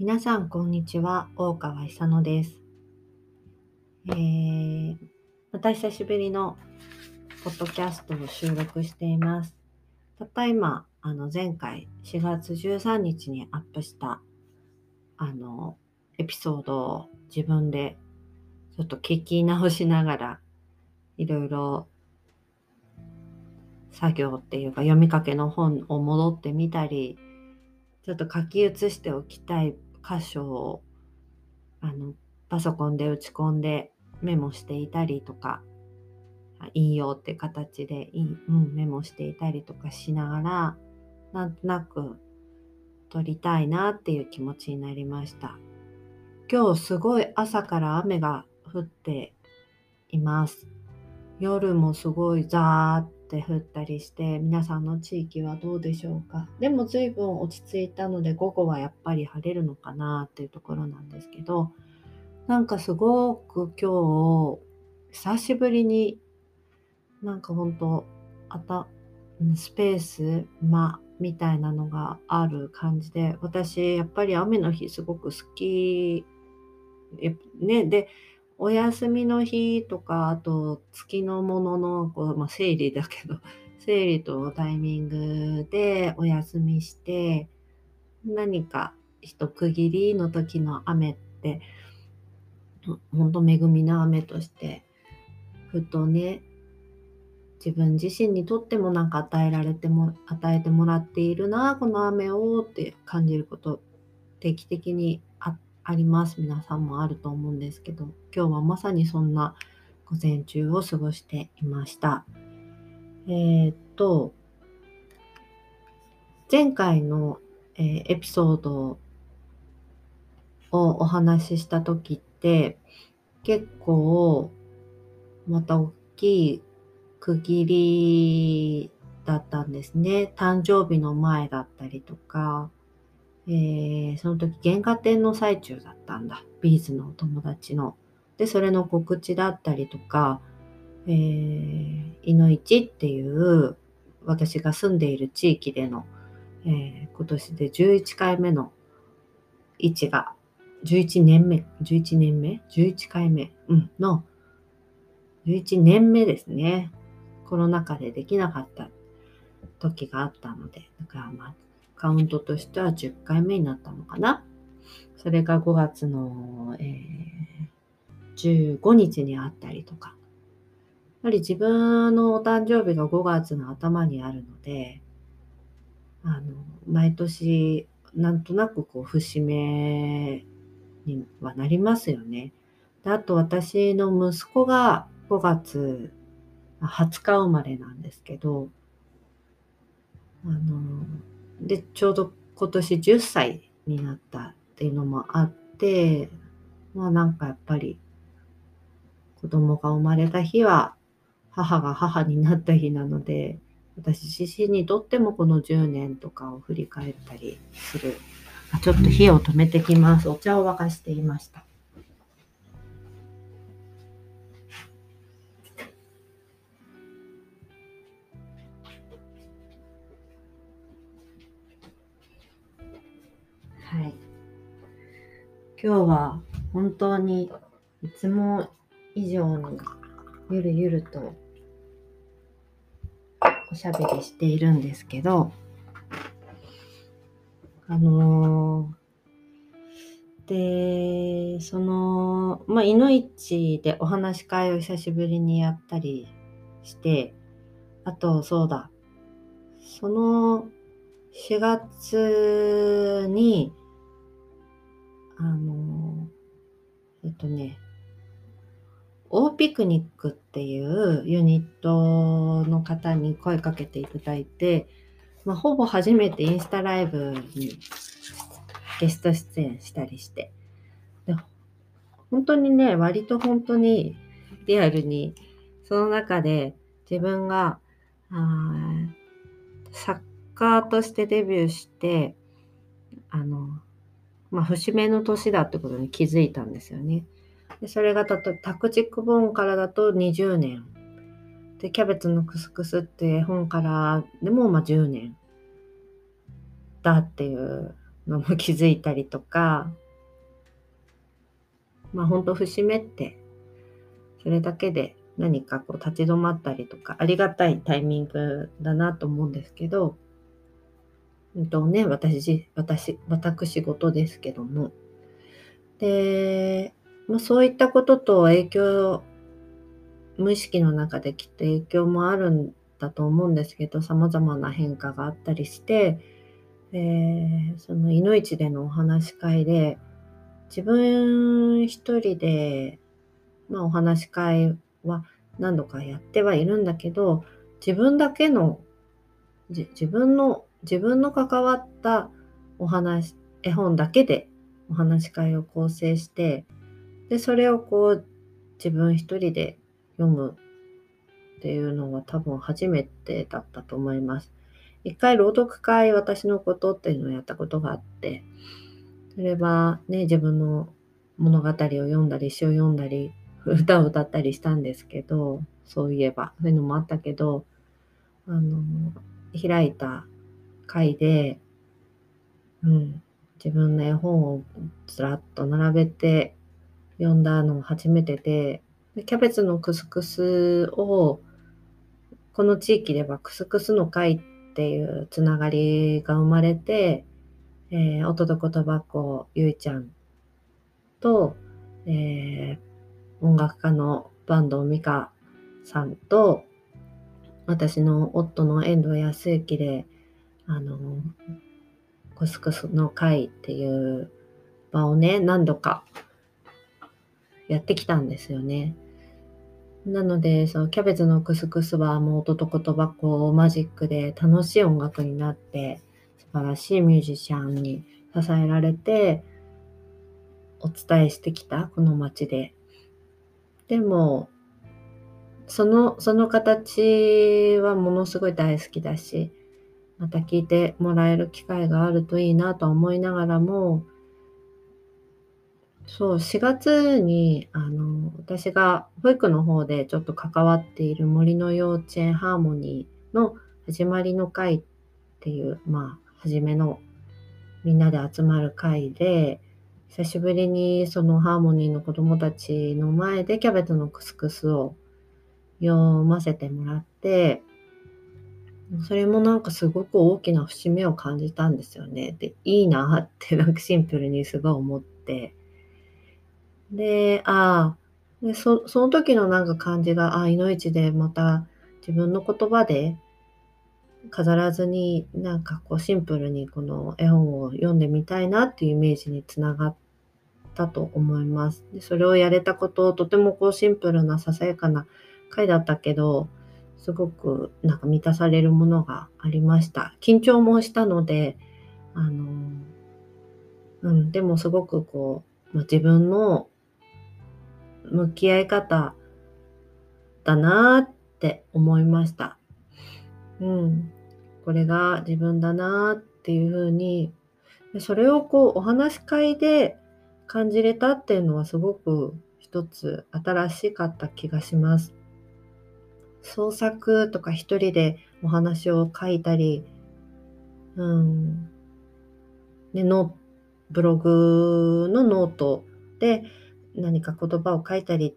皆さん、こんにちは。大川久乃です。えー、また久しぶりのポッドキャストを収録しています。たった今、あの前回4月13日にアップしたあのエピソードを自分でちょっと聞き直しながらいろいろ作業っていうか読みかけの本を戻ってみたりちょっと書き写しておきたい箇所をあのパソコンで打ち込んでメモしていたりとか引用って形で、うん、メモしていたりとかしながらなんとなく撮りたいなっていう気持ちになりました。今日すごい朝から雨が降っています。夜もすごいザーって降ったりして皆さんの地域はどうでしょうか？でも随分落ち着いたので午後はやっぱり晴れるのかなっていうところなんですけどなんかすごく今日久しぶりになんか本当あたスペース間みたいなのがある感じで私やっぱり雨の日すごく好き。ねでお休みの日とかあと月のもののこう、まあ、生理だけど 生理とタイミングでお休みして何か一区切りの時の雨って本当恵みの雨としてふとね自分自身にとってもなんか与えられても与えてもらっているなこの雨をって感じること定期的にあります皆さんもあると思うんですけど今日はまさにそんな午前中を過ごしていましたえー、っと前回の、えー、エピソードをお話しした時って結構また大きい区切りだったんですね。誕生日の前だったりとか、えー、その時原画展の最中だったんだ。ビーズのお友達の。で、それの告知だったりとか、えー、いのいちっていう私が住んでいる地域での、えー、今年で11回目の位置が、11年目、11年目 ?11 回目、うん、の11年目ですね。コロナ禍でできなかった時があったので、だからまあ、カウントとしては10回目になったのかな。それが5月の、えー、15日にあったりとか。やはり自分のお誕生日が5月の頭にあるので、あの、毎年、なんとなくこう、節目にはなりますよね。であと私の息子が5月20日生まれなんですけど、あの、で、ちょうど今年10歳になったっていうのもあって、まあなんかやっぱり子供が生まれた日は母が母になった日なので、私自身にとってもこの10年とかを振り返ったりする。ちょっと火を止めてきます。お茶を沸かしていました。今日は本当にいつも以上にゆるゆるとおしゃべりしているんですけど、あのー、で、その、まあ、いのいちでお話し会を久しぶりにやったりして、あと、そうだ、その4月に、あの、えっとね、オーピクニックっていうユニットの方に声かけていただいて、まあ、ほぼ初めてインスタライブにゲスト出演したりして、で本当にね、割と本当にリアルに、その中で自分があ作家としてデビューして、あの、まあ、節目の年だってことに気づいたんですよね。でそれがたとタクチックボーンからだと20年。で、キャベツのクスクスって絵本からでもまあ10年だっていうのも気づいたりとか、まあ本当節目って、それだけで何かこう立ち止まったりとか、ありがたいタイミングだなと思うんですけど、うんとね、私、私、私事ですけども。で、まあ、そういったことと影響、無意識の中できっと影響もあるんだと思うんですけど、様々な変化があったりして、えー、そのいのいちでのお話し会で、自分一人で、まあ、お話し会は何度かやってはいるんだけど、自分だけの、自分の、自分の関わったお話、絵本だけでお話し会を構成して、で、それをこう、自分一人で読むっていうのは多分初めてだったと思います。一回朗読会私のことっていうのをやったことがあって、それはね、自分の物語を読んだり、詩を読んだり、歌を歌ったりしたんですけど、そういえば、そういうのもあったけど、あの、開いた回で、うん、自分の絵本をずらっと並べて読んだの初めてで、キャベツのクスクスを、この地域ではクスクスの会っていうつながりが生まれて、えー、音と言葉子ゆいちゃんと、えー、音楽家の坂東美香さんと、私の夫の遠藤康之で、あの、コスコスの会っていう場をね、何度かやってきたんですよね。なので、そのキャベツのクスクスはもう音と言葉こうマジックで楽しい音楽になって、素晴らしいミュージシャンに支えられて、お伝えしてきた、この街で。でも、その、その形はものすごい大好きだし、また聞いてもらえる機会があるといいなと思いながらも、そう、4月に、あの、私が保育の方でちょっと関わっている森の幼稚園ハーモニーの始まりの会っていう、まあ、初めのみんなで集まる会で、久しぶりにそのハーモニーの子供たちの前でキャベツのクスクスを読ませてもらって、それもなんかすごく大きな節目を感じたんですよね。で、いいなって なんかシンプルにすごい思って。で、ああ、その時のなんか感じが、ああ、いのいちでまた自分の言葉で飾らずに、なんかこうシンプルにこの絵本を読んでみたいなっていうイメージにつながったと思います。でそれをやれたことを、とてもこうシンプルなささやかな回だったけど、すごくなんか満たされるものがありました。緊張もしたので、あの、うん、でもすごくこう、まあ、自分の向き合い方だなって思いました。うん。これが自分だなっていうふうに、それをこうお話し会で感じれたっていうのはすごく一つ新しかった気がします。創作とか一人でお話を書いたり、うん、ね、のブログのノートで何か言葉を書いたり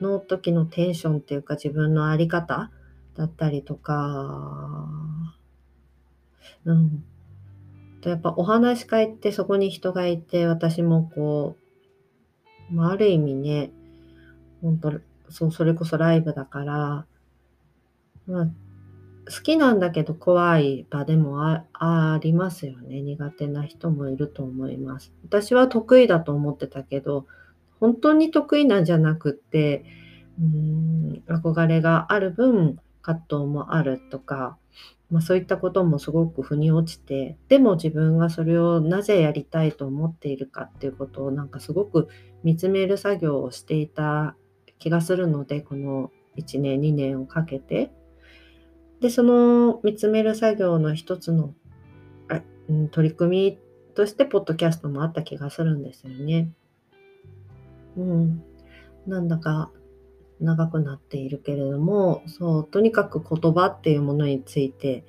の時のテンションっていうか自分のあり方だったりとか、うん。とやっぱお話し会ってそこに人がいて私もこう、まあ、ある意味ね、本当そう、それこそライブだから、まあ、好きなんだけど怖い場でもあありますよね。苦手な人もいると思います。私は得意だと思ってたけど、本当に得意なんじゃなくって、うーん、憧れがある分、葛藤もあるとか、まあ、そういったこともすごく腑に落ちて、でも自分がそれをなぜやりたいと思っているかっていうことをなんかすごく見つめる作業をしていた気がするので、この1年、2年をかけて。で、その見つめる作業の一つの、うん、取り組みとして、ポッドキャストもあった気がするんですよね。うん。なんだか長くなっているけれども、そう、とにかく言葉っていうものについて、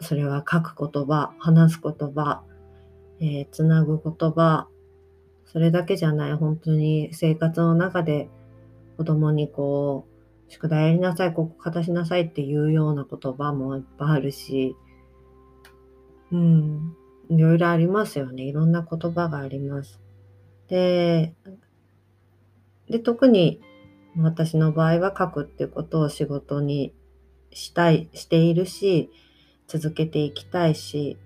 それは書く言葉、話す言葉、えー、つなぐ言葉、それだけじゃない、本当に生活の中で子供にこう、宿題やりなさい、ここ片しなさいっていうような言葉もいっぱいあるし、うん、いろいろありますよね。いろんな言葉があります。で、で、特に私の場合は書くっていうことを仕事にしたい、しているし、続けていきたいし、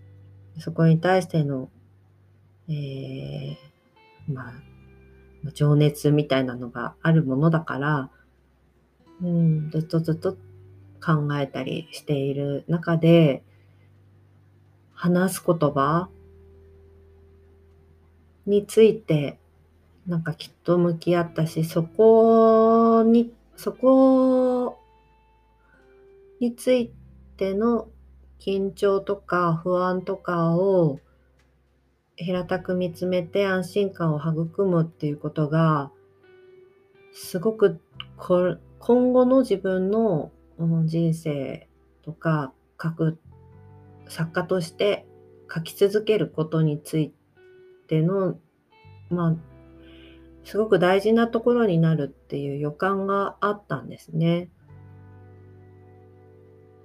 そこに対しての、えー、まあ、情熱みたいなのがあるものだから、うん、ずっとずっと考えたりしている中で、話す言葉についてなんかきっと向き合ったし、そこに、そこについての緊張とか不安とかを平たく見つめて安心感を育むっていうことが、すごく今後の自分の人生とか書く作家として書き続けることについての、まあ、すごく大事なところになるっていう予感があったんですね。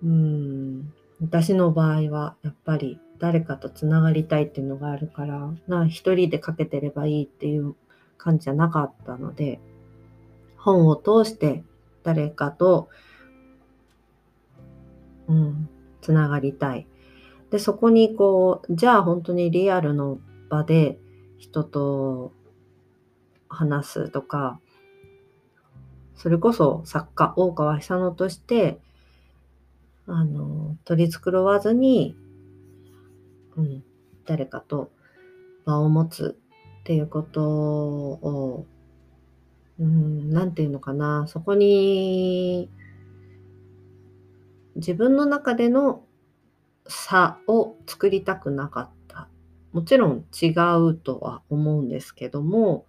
うん。私の場合はやっぱり誰かとつながりたいっていうのがあるから、な一人で書けてればいいっていう感じじゃなかったので、本を通して誰かと、うん、つながりたい。で、そこにこう、じゃあ本当にリアルの場で人と話すとか、それこそ作家、大川久野として、あの、取り繕わずに、うん、誰かと場を持つっていうことを、うん、なんていうのかな、そこに、自分の中での差を作りたくなかった。もちろん違うとは思うんですけども、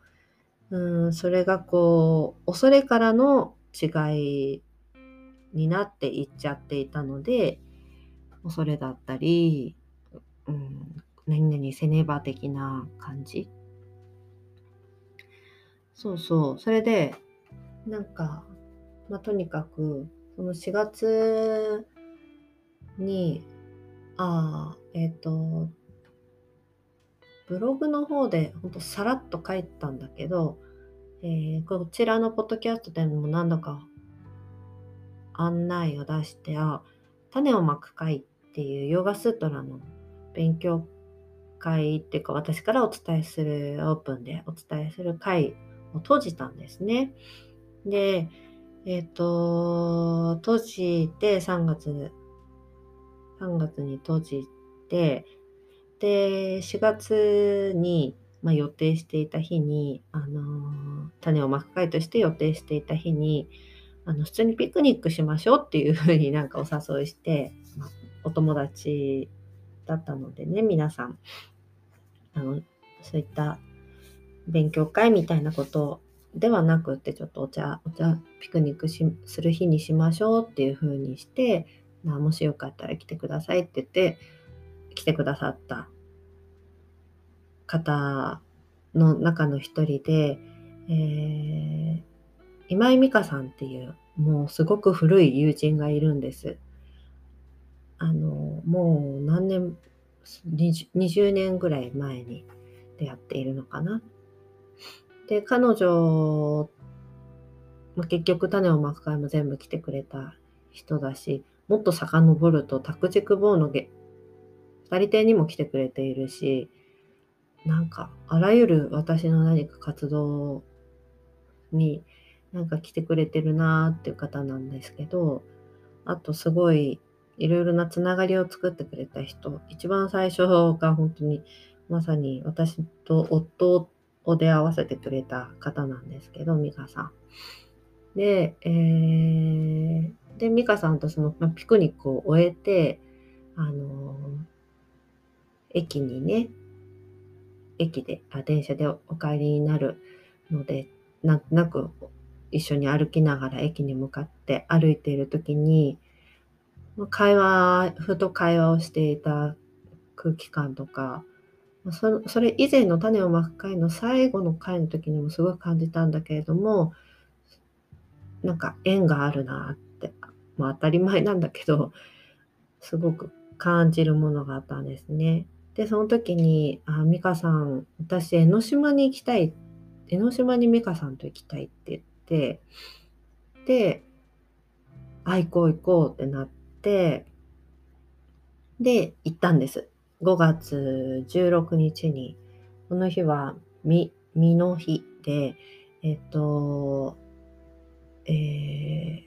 うん、それがこう、恐れからの違いになっていっちゃっていたので、恐れだったり、うん、何々せねば的な感じ。そうそう。それで、なんか、まあ、とにかく、その4月に、ああ、えっ、ー、と、ブログの方でほんとさらっと書いたんだけど、えー、こちらのポッドキャストでも何度か案内を出して、あ、種をまく会っていうヨガスートラの勉強会っていうか私からお伝えするオープンでお伝えする会を閉じたんですね。で、えっ、ー、と、閉じて3月、3月に閉じて、で、4月に、まあ、予定していた日に、あのー、種をまく会として予定していた日に、あの普通にピクニックしましょうっていうふうになんかお誘いして、まあ、お友達だったのでね、皆さん、あの、そういった勉強会みたいなことではなくって、ちょっとお茶、お茶、ピクニックしする日にしましょうっていうふうにして、まあ、もしよかったら来てくださいって言って、来てくださった方の中の一人で、えー、今井美香さんっていうもうすごく古い友人がいるんです。あのもう何年 20, 20年ぐらい前に出会っているのかな。で彼女、まあ、結局種をまく会も全部来てくれた人だしもっと遡ると卓軸棒の二人亭にも来てくれているし、なんか、あらゆる私の何か活動になんか来てくれてるなーっていう方なんですけど、あとすごいいろいろなつながりを作ってくれた人、一番最初が本当にまさに私と夫を出会わせてくれた方なんですけど、美香さん。で、えー、で、美香さんとその、まピクニックを終えて、あの駅にね、駅で、あ電車でお帰りになるので、なんとなく一緒に歩きながら駅に向かって歩いている時に、会話、ふと会話をしていた空気感とか、そそれ以前の種をまく回の最後の回の時にもすごい感じたんだけれどもなんか縁があるなってまあ当たり前なんだけどすごく感じるものがあったんですね。でその時に「あ美香さん私江ノ島に行きたい」江ノ島に美香さんと行きたいって言ってで「あ行こう行こう」ってなってで行ったんです。5月16日にこの日はみみの日でえっとえー、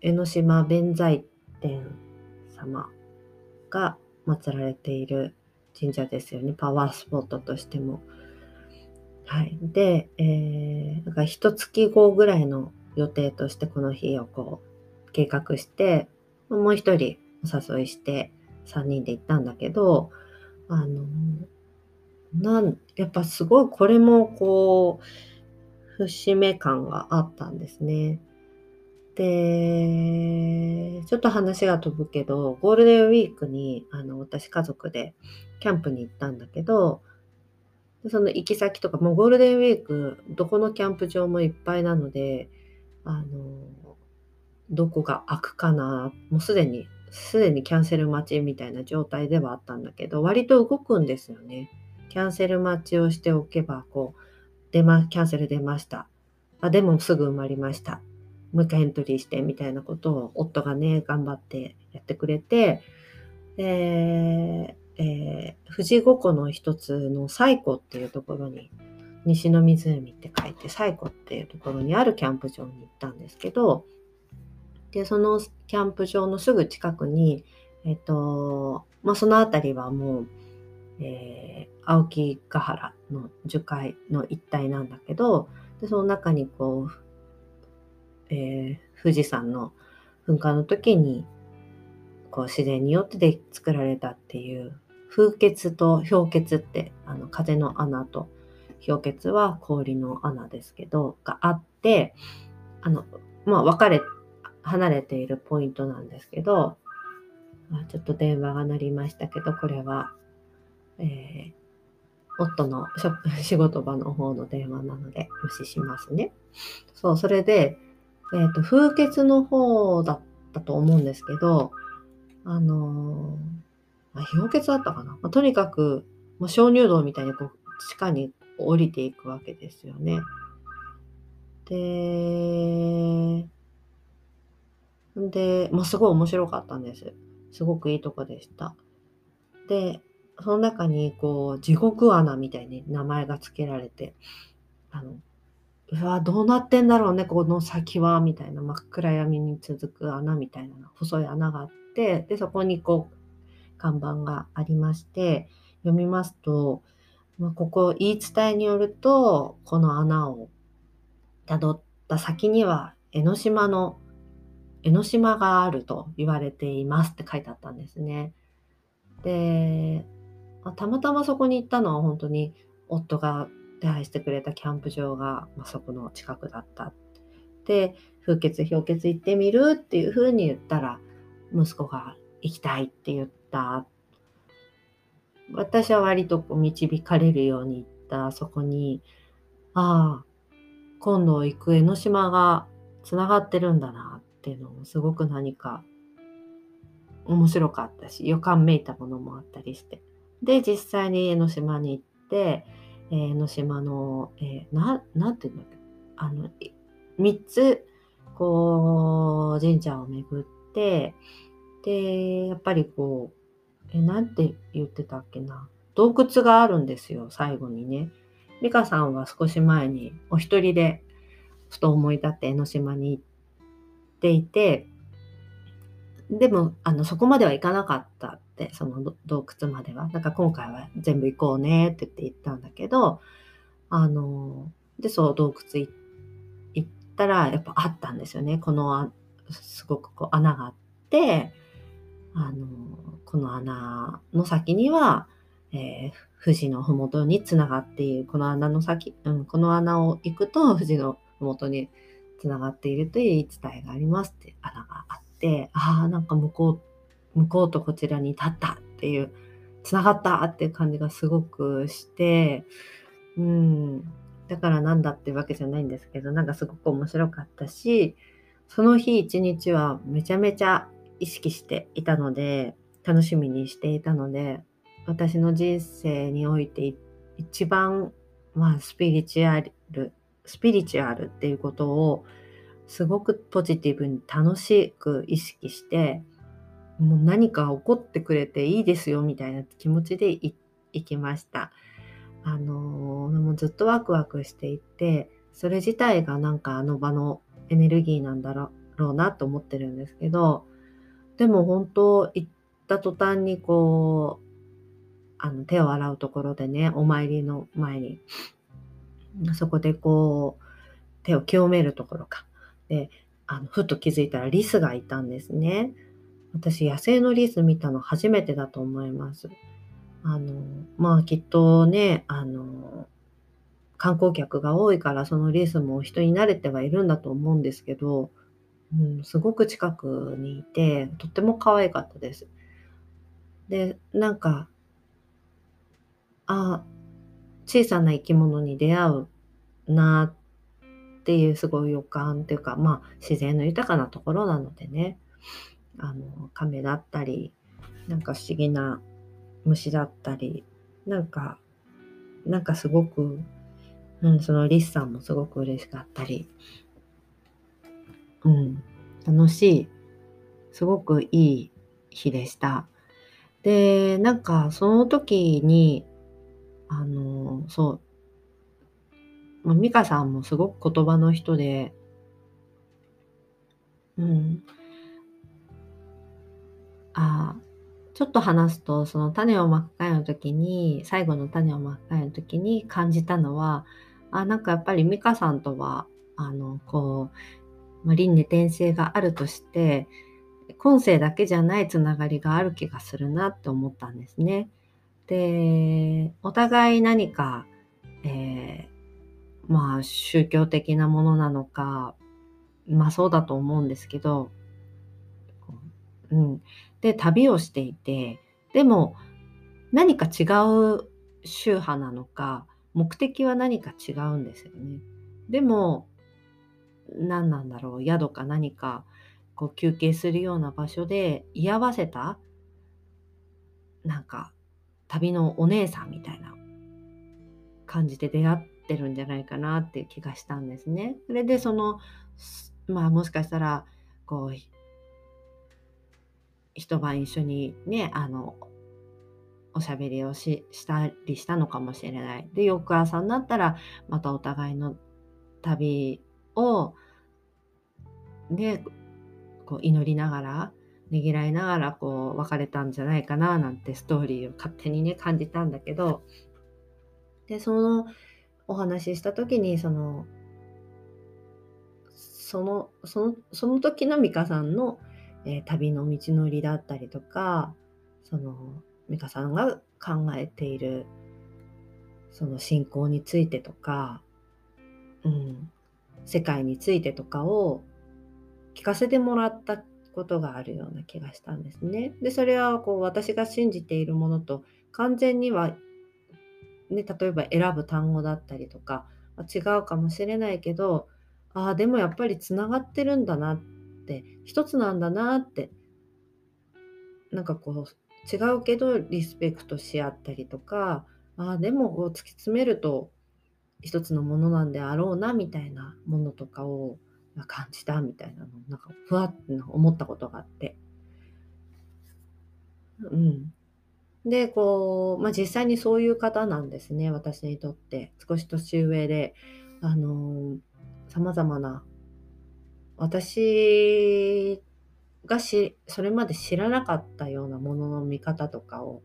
江ノ島弁財天様が祀られている神社ですよね。パワースポットとしても。はい。で、えー、だか一月後ぐらいの予定としてこの日をこう計画して、もう一人お誘いして3人で行ったんだけど、あの、なんやっぱすごいこれもこう節目感があったんですね。で、ちょっと話が飛ぶけど、ゴールデンウィークにあの私家族でキャンプに行ったんだけど、その行き先とか、もうゴールデンウィーク、どこのキャンプ場もいっぱいなので、あの、どこが開くかな、もうすでに、すでにキャンセル待ちみたいな状態ではあったんだけど、割と動くんですよね。キャンセル待ちをしておけば、こう、出ま、キャンセル出ました。あ、でもすぐ埋まりました。もう一回エントリーしてみたいなことを夫がね、頑張ってやってくれて、で、えー、富士五湖の一つの西湖っていうところに、西の湖って書いて西湖っていうところにあるキャンプ場に行ったんですけど、で、そのキャンプ場のすぐ近くに、えっ、と、まあ、その辺りはもう、えー、青木ヶ原の樹海の一帯なんだけど、でその中にこう、えー、富士山の噴火の時にこう自然によってで作られたっていう風穴と氷穴ってあの風の穴と氷穴は氷の穴ですけどがあってあのまあ分かれて離れているポイントなんですけどちょっと電話が鳴りましたけどこれは、えー、夫の 仕事場の方の電話なので無視しますね。そうそれでえっ、ー、と、風穴の方だったと思うんですけど、あのー、あ、氷穴だったかな？まあ、とにかく、もう鍾乳洞みたいにこう地下に降りていくわけですよね。で、で、まあ、すごい面白かったんです。すごくいいとこでした。で、その中にこう地獄穴みたいに名前が付けられて、あの、うわ、どうなってんだろうね、この先は、みたいな真っ暗闇に続く穴みたいな細い穴があって、で、そこにこう、看板がありまして、読みますと、まあ、ここ言い伝えによると、この穴を辿った先には、江ノ島の、江ノ島があると言われていますって書いてあったんですね。で、たまたまそこに行ったのは本当に夫が手配してくれたキャンプ場が、まあ、そこの近くだった。で、風穴、氷穴行ってみるっていうふうに言ったら、息子が行きたいって言った。私は割とこう導かれるように行ったそこに、ああ、今度行く江ノ島がつながってるんだなっていうのもすごく何か面白かったし、予感めいたものもあったりして。で、実際に江ノ島に行って、えー、の島の、えー、な、なんていうんだっけ、あの、3つ、こう、神社を巡って、で、やっぱりこう、え、なんて言ってたっけな？洞窟があるんですよ、最後にね。美香さんは少し前にお一人でふと思い立って江ノ島に行っていて、でも、あの、そこまでは行かなかったって、その洞窟までは。だから今回は全部行こうねって言って行ったんだけど、あの、で、そう、洞窟行ったら、やっぱあったんですよね。この、すごくこう穴があって、あの、この穴の先には、えー、富士の麓につながっている、この穴の先、うん、この穴を行くと富士の麓につながっているという言い伝えがありますって穴があって、ああ、なんか向こう、向こうとこちらに立ったっていうつながったっていう感じがすごくして、うん、だからなんだっていうわけじゃないんですけど、なんかすごく面白かったし、その日一日はめちゃめちゃ意識していたので、楽しみにしていたので、私の人生において一番、まあ、スピリチュアル、スピリチュアルっていうことをすごくポジティブに楽しく意識して、もう何か起こってくれていいですよみたいな気持ちで行きました。あのもうずっとワクワクしていて、それ自体がなんかあの場のエネルギーなんだろうなと思ってるんですけど、でも本当行った途端にこう、あの手を洗うところでね、お参りの前に、そこでこう、手を清めるところか。で、あのふっと気づいたらリスがいたんですね。私、野生のリス見たの初めてだと思います。あの、まあきっとね、あの、観光客が多いからそのリスも人に慣れてはいるんだと思うんですけど、うん、すごく近くにいて、とっても可愛かったです。で、なんか、あ、小さな生き物に出会うなっていうすごい予感っていうか、まあ自然の豊かなところなのでね、あの、亀だったり、なんか不思議な虫だったり、なんか、なんかすごく、うん、そのリスさんもすごく嬉しかったり、うん、楽しい、すごくいい日でした。で、なんかその時に、あの、そう、まあ、美香さんもすごく言葉の人で、うん、あちょっと話すとその種をまく会の時に最後の種をまく会の時に感じたのはあなんかやっぱり美香さんとはあのこう、まあ、輪廻転生があるとして今世だけじゃないつながりがある気がするなって思ったんですね。でお互い何か、えー、まあ宗教的なものなのかまあそうだと思うんですけど、うん、で旅をしていてでも何か違う宗派なのか目的は何か違うんですよね。でも何なんだろう宿か何かこう休憩するような場所で居合わせたなんか旅のお姉さんみたいな感じで出会ってるんじゃないかなっていう気がしたんですね。それでそのまあもしかしたらこう一晩一緒にね、あの、おしゃべりをししたりしたのかもしれない。で、翌朝になったら、またお互いの旅を、ね、こう祈りながら、ねぎらいながら、こう、別れたんじゃないかな、なんてストーリーを勝手にね、感じたんだけど、で、そのお話しした時に、その、その、その、その時の美香さんのえー、旅の道のりだったりとかその美香さんが考えているその信仰についてとか、うん、世界についてとかを聞かせてもらったことがあるような気がしたんですね。でそれはこう私が信じているものと完全には、ね、例えば選ぶ単語だったりとか違うかもしれないけどああでもやっぱりつながってるんだなって一つなんだなってなんかこう違うけどリスペクトし合ったりとかあでもこう突き詰めると一つのものなんであろうなみたいなものとかを感じたみたいなのなんかふわって思ったことがあって。うん。で、こう、まあ、実際にそういう方なんですね、私にとって。少し年上で、あのー、様々な私がしそれまで知らなかったようなものの見方とかを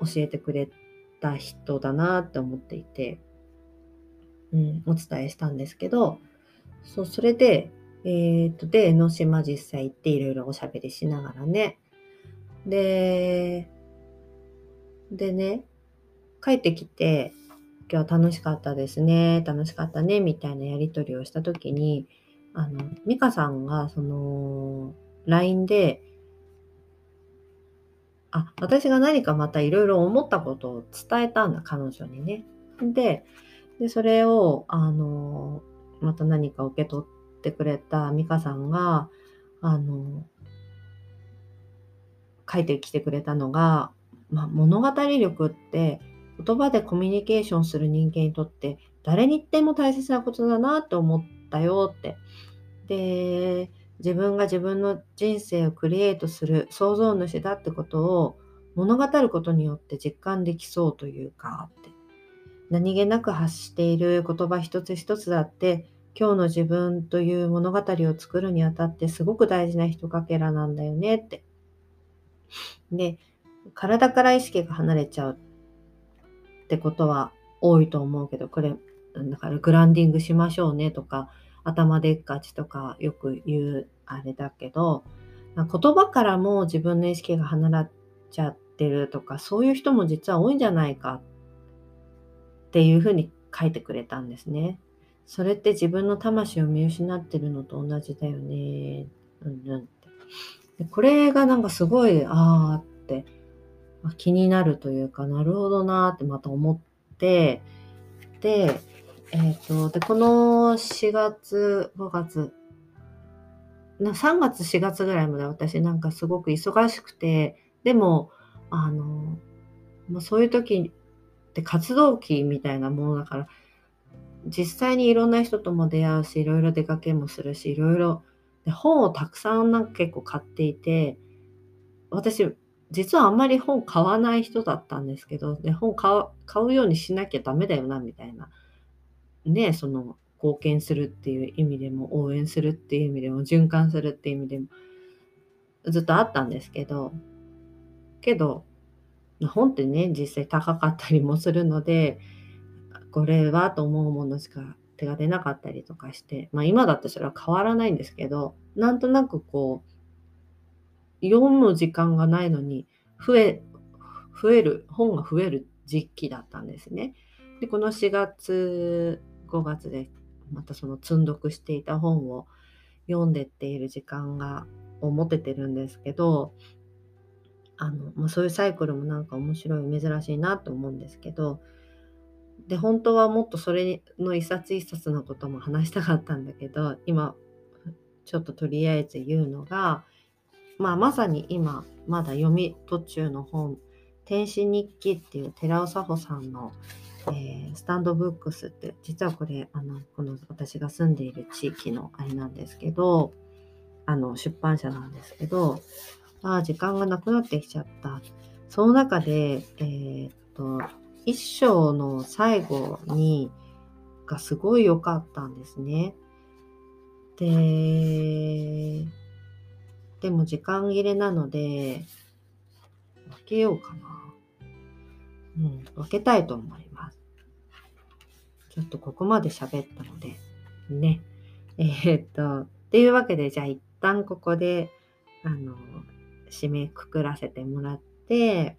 教えてくれた人だなって思っていて、うん、お伝えしたんですけどそうそれで、えー、とで江ノ島実際行っていろいろおしゃべりしながらねででね帰ってきて今日は楽しかったですね楽しかったねみたいなやり取りをした時にあの、美香さんが、その、LINE で、あ、私が何かまたいろいろ思ったことを伝えたんだ、彼女にね。で、でそれを、あの、また何か受け取ってくれた美香さんが、あの、書いてきてくれたのが、まあ、物語力って言葉でコミュニケーションする人間にとって誰に言っても大切なことだなって思ったよって。で、自分が自分の人生をクリエイトする創造主だってことを物語ることによって実感できそうというかっ何気なく発している言葉一つ一つだって今日の自分という物語を作るにあたってすごく大事な人かけらなんだよねって。で、体から意識が離れちゃうってことは多いと思うけど、これ、だからグランディングしましょうねとか、頭でっかちとかよく言うあれだけど、言葉からも自分の意識が離れちゃってるとか、そういう人も実は多いんじゃないかっっていうふうに書いてくれたんですね。それって自分の魂を見失ってるのと同じだよね。うんうんって。でこれがなんかすごい、ああって気になるというか、なるほどなってまた思って、で、えっ、ー、と、で、この4月、5月、な3月、4月ぐらいまで私なんかすごく忙しくて、でも、あの、もうそういう時って活動期みたいなものだから、実際にいろんな人とも出会うし、いろいろ出かけもするし、いろいろ、で本をたくさんなんか結構買っていて、私、実はあんまり本買わない人だったんですけど、で本買うようにしなきゃダメだよな、みたいな。ね、その貢献するっていう意味でも応援するっていう意味でも循環するっていう意味でもずっとあったんですけどけど本ってね実際高かったりもするのでこれはと思うものしか手が出なかったりとかしてまあ今だってそれは変わらないんですけどなんとなくこう読む時間がないのに増え増える本が増える時期だったんですね。でこの4月5月でまたその積んどくしていた本を読んでっている時間がを持ててるんですけどあの、まあ、そういうサイクルもなんか面白い珍しいなと思うんですけどで本当はもっとそれの一冊一冊のことも話したかったんだけど今ちょっととりあえず言うのが、まあ、まさに今まだ読み途中の本「天使日記」っていう寺尾佐穂さんのえー、スタンドブックスって実はこれあのこの私が住んでいる地域のあれなんですけどあの出版社なんですけどああ時間がなくなってきちゃったその中でえー、っと一章の最後にがすごい良かったんですねででも時間切れなので分けようかなうん、分けたいと思います。ちょっとここまで喋ったので、ね。えー、っと、っていうわけで、じゃあ一旦ここで、あの、締めくくらせてもらって、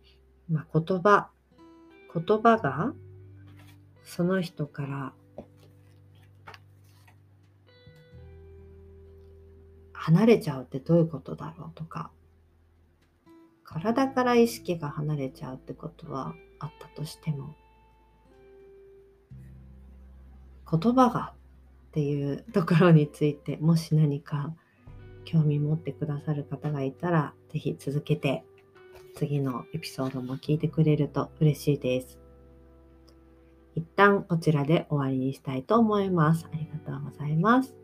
まあ、言葉、言葉がその人から離れちゃうってどういうことだろうとか、体から意識が離れちゃうってことはあったとしても、言葉がっていうところについてもし何か興味持ってくださる方がいたら是非続けて次のエピソードも聞いてくれると嬉しいです。一旦こちらで終わりにしたいと思います。ありがとうございます。